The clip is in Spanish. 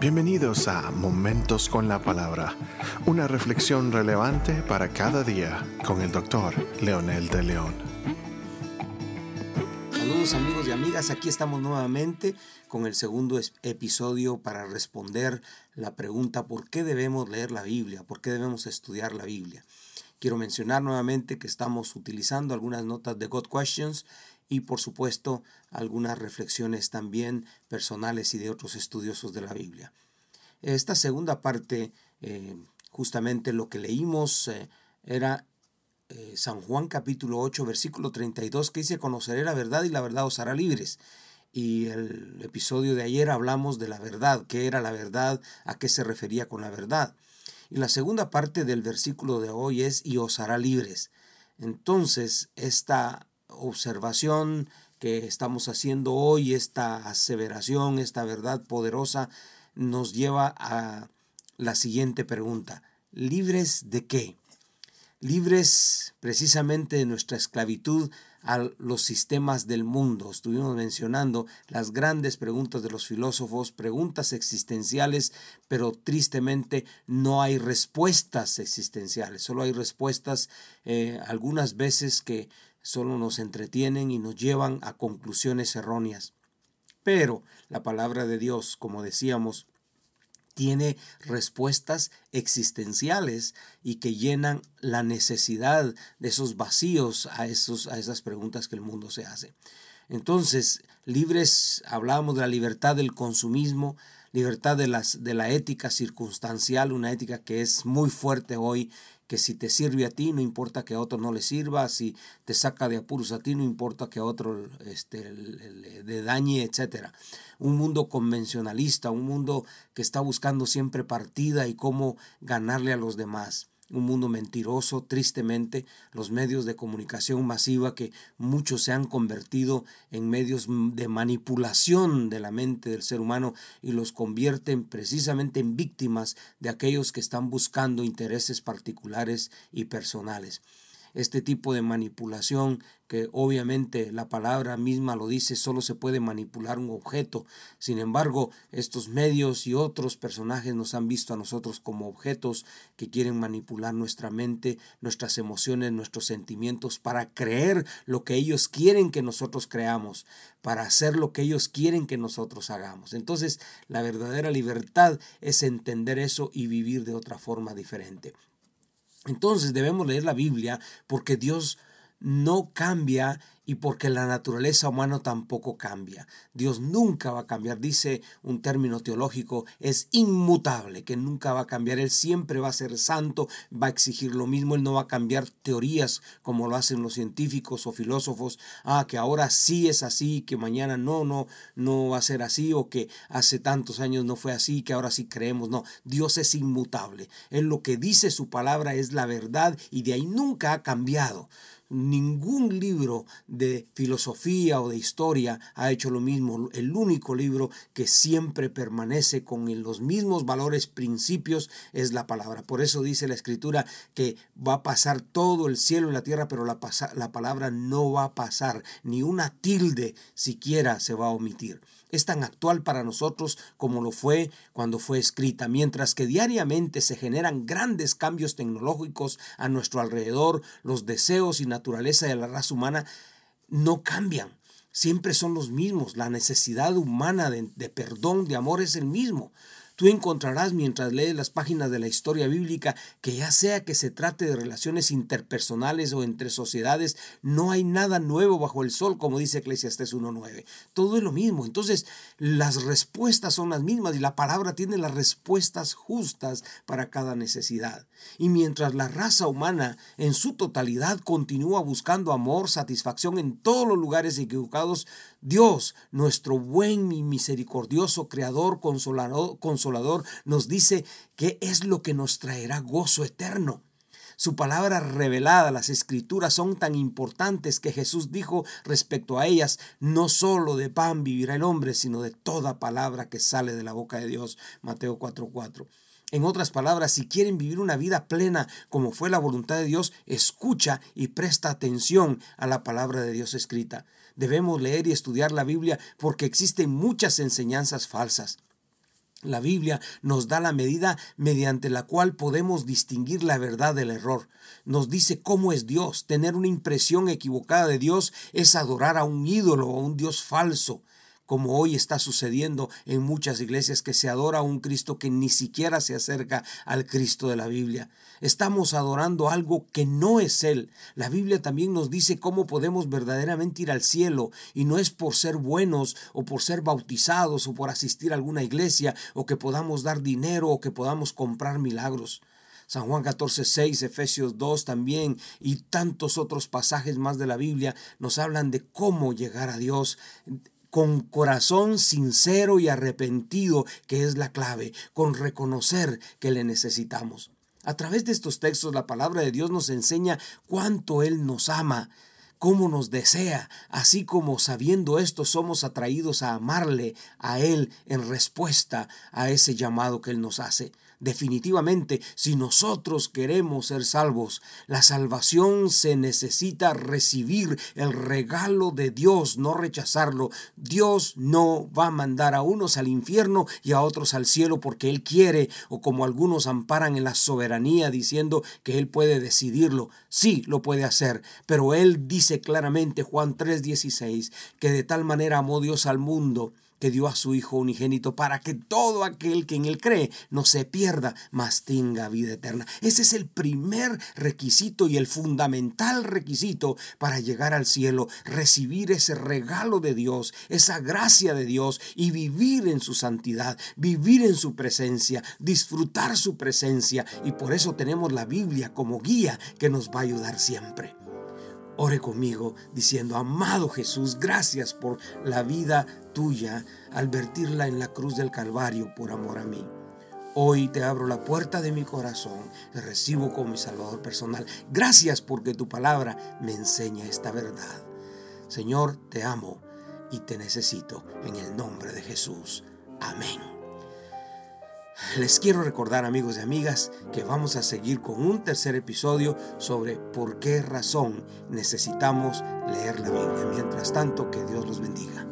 Bienvenidos a Momentos con la Palabra, una reflexión relevante para cada día con el doctor Leonel de León. Saludos amigos y amigas, aquí estamos nuevamente con el segundo episodio para responder la pregunta ¿por qué debemos leer la Biblia? ¿Por qué debemos estudiar la Biblia? Quiero mencionar nuevamente que estamos utilizando algunas notas de God Questions y por supuesto algunas reflexiones también personales y de otros estudiosos de la Biblia. Esta segunda parte, eh, justamente lo que leímos eh, era eh, San Juan capítulo 8 versículo 32 que dice conoceré la verdad y la verdad os hará libres. Y el episodio de ayer hablamos de la verdad, qué era la verdad, a qué se refería con la verdad. Y la segunda parte del versículo de hoy es y os hará libres. Entonces, esta observación que estamos haciendo hoy, esta aseveración, esta verdad poderosa, nos lleva a la siguiente pregunta. ¿Libres de qué? Libres precisamente de nuestra esclavitud a los sistemas del mundo. Estuvimos mencionando las grandes preguntas de los filósofos, preguntas existenciales, pero tristemente no hay respuestas existenciales, solo hay respuestas eh, algunas veces que solo nos entretienen y nos llevan a conclusiones erróneas. Pero la palabra de Dios, como decíamos, tiene respuestas existenciales y que llenan la necesidad de esos vacíos a, esos, a esas preguntas que el mundo se hace. Entonces, libres, hablábamos de la libertad del consumismo, libertad de, las, de la ética circunstancial, una ética que es muy fuerte hoy, que si te sirve a ti, no importa que a otro no le sirva, si te saca de apuros a ti, no importa que a otro este, le, dañe, etc. Un mundo convencionalista, un mundo que está buscando siempre partida y cómo ganarle a los demás un mundo mentiroso, tristemente, los medios de comunicación masiva que muchos se han convertido en medios de manipulación de la mente del ser humano y los convierten precisamente en víctimas de aquellos que están buscando intereses particulares y personales este tipo de manipulación que obviamente la palabra misma lo dice, solo se puede manipular un objeto. Sin embargo, estos medios y otros personajes nos han visto a nosotros como objetos que quieren manipular nuestra mente, nuestras emociones, nuestros sentimientos para creer lo que ellos quieren que nosotros creamos, para hacer lo que ellos quieren que nosotros hagamos. Entonces, la verdadera libertad es entender eso y vivir de otra forma diferente. Entonces debemos leer la Biblia porque Dios no cambia y porque la naturaleza humana tampoco cambia. Dios nunca va a cambiar, dice un término teológico, es inmutable, que nunca va a cambiar. Él siempre va a ser santo, va a exigir lo mismo, Él no va a cambiar teorías como lo hacen los científicos o filósofos, ah, que ahora sí es así, que mañana no, no, no va a ser así, o que hace tantos años no fue así, que ahora sí creemos. No, Dios es inmutable. Él lo que dice su palabra es la verdad y de ahí nunca ha cambiado. Ningún libro filosofía o de historia ha hecho lo mismo. El único libro que siempre permanece con los mismos valores, principios, es la palabra. Por eso dice la escritura que va a pasar todo el cielo y la tierra, pero la, la palabra no va a pasar. Ni una tilde siquiera se va a omitir es tan actual para nosotros como lo fue cuando fue escrita, mientras que diariamente se generan grandes cambios tecnológicos a nuestro alrededor, los deseos y naturaleza de la raza humana no cambian. Siempre son los mismos. La necesidad humana de, de perdón, de amor es el mismo. Tú encontrarás mientras lees las páginas de la historia bíblica que ya sea que se trate de relaciones interpersonales o entre sociedades, no hay nada nuevo bajo el sol, como dice Eclesiastes 1.9. Todo es lo mismo. Entonces, las respuestas son las mismas y la palabra tiene las respuestas justas para cada necesidad. Y mientras la raza humana en su totalidad continúa buscando amor, satisfacción en todos los lugares equivocados, Dios, nuestro buen y misericordioso Creador, consolador, consolador, nos dice que es lo que nos traerá gozo eterno. Su palabra revelada, las escrituras son tan importantes que Jesús dijo respecto a ellas, no solo de pan vivirá el hombre, sino de toda palabra que sale de la boca de Dios. Mateo 4:4. En otras palabras, si quieren vivir una vida plena como fue la voluntad de Dios, escucha y presta atención a la palabra de Dios escrita. Debemos leer y estudiar la Biblia porque existen muchas enseñanzas falsas. La Biblia nos da la medida mediante la cual podemos distinguir la verdad del error. Nos dice cómo es Dios. Tener una impresión equivocada de Dios es adorar a un ídolo o a un Dios falso como hoy está sucediendo en muchas iglesias que se adora a un Cristo que ni siquiera se acerca al Cristo de la Biblia. Estamos adorando algo que no es Él. La Biblia también nos dice cómo podemos verdaderamente ir al cielo y no es por ser buenos o por ser bautizados o por asistir a alguna iglesia o que podamos dar dinero o que podamos comprar milagros. San Juan 14, 6, Efesios 2 también y tantos otros pasajes más de la Biblia nos hablan de cómo llegar a Dios con corazón sincero y arrepentido, que es la clave, con reconocer que le necesitamos. A través de estos textos la palabra de Dios nos enseña cuánto Él nos ama, cómo nos desea, así como sabiendo esto somos atraídos a amarle a Él en respuesta a ese llamado que Él nos hace. Definitivamente, si nosotros queremos ser salvos, la salvación se necesita recibir el regalo de Dios, no rechazarlo. Dios no va a mandar a unos al infierno y a otros al cielo porque Él quiere, o como algunos amparan en la soberanía diciendo que Él puede decidirlo. Sí, lo puede hacer, pero Él dice claramente, Juan 3:16, que de tal manera amó Dios al mundo que dio a su Hijo unigénito para que todo aquel que en él cree no se pierda, mas tenga vida eterna. Ese es el primer requisito y el fundamental requisito para llegar al cielo, recibir ese regalo de Dios, esa gracia de Dios y vivir en su santidad, vivir en su presencia, disfrutar su presencia. Y por eso tenemos la Biblia como guía que nos va a ayudar siempre. Ore conmigo diciendo, amado Jesús, gracias por la vida tuya al vertirla en la cruz del Calvario por amor a mí. Hoy te abro la puerta de mi corazón, te recibo como mi Salvador personal. Gracias porque tu palabra me enseña esta verdad. Señor, te amo y te necesito en el nombre de Jesús. Amén. Les quiero recordar amigos y amigas que vamos a seguir con un tercer episodio sobre por qué razón necesitamos leer la Biblia. Mientras tanto, que Dios los bendiga.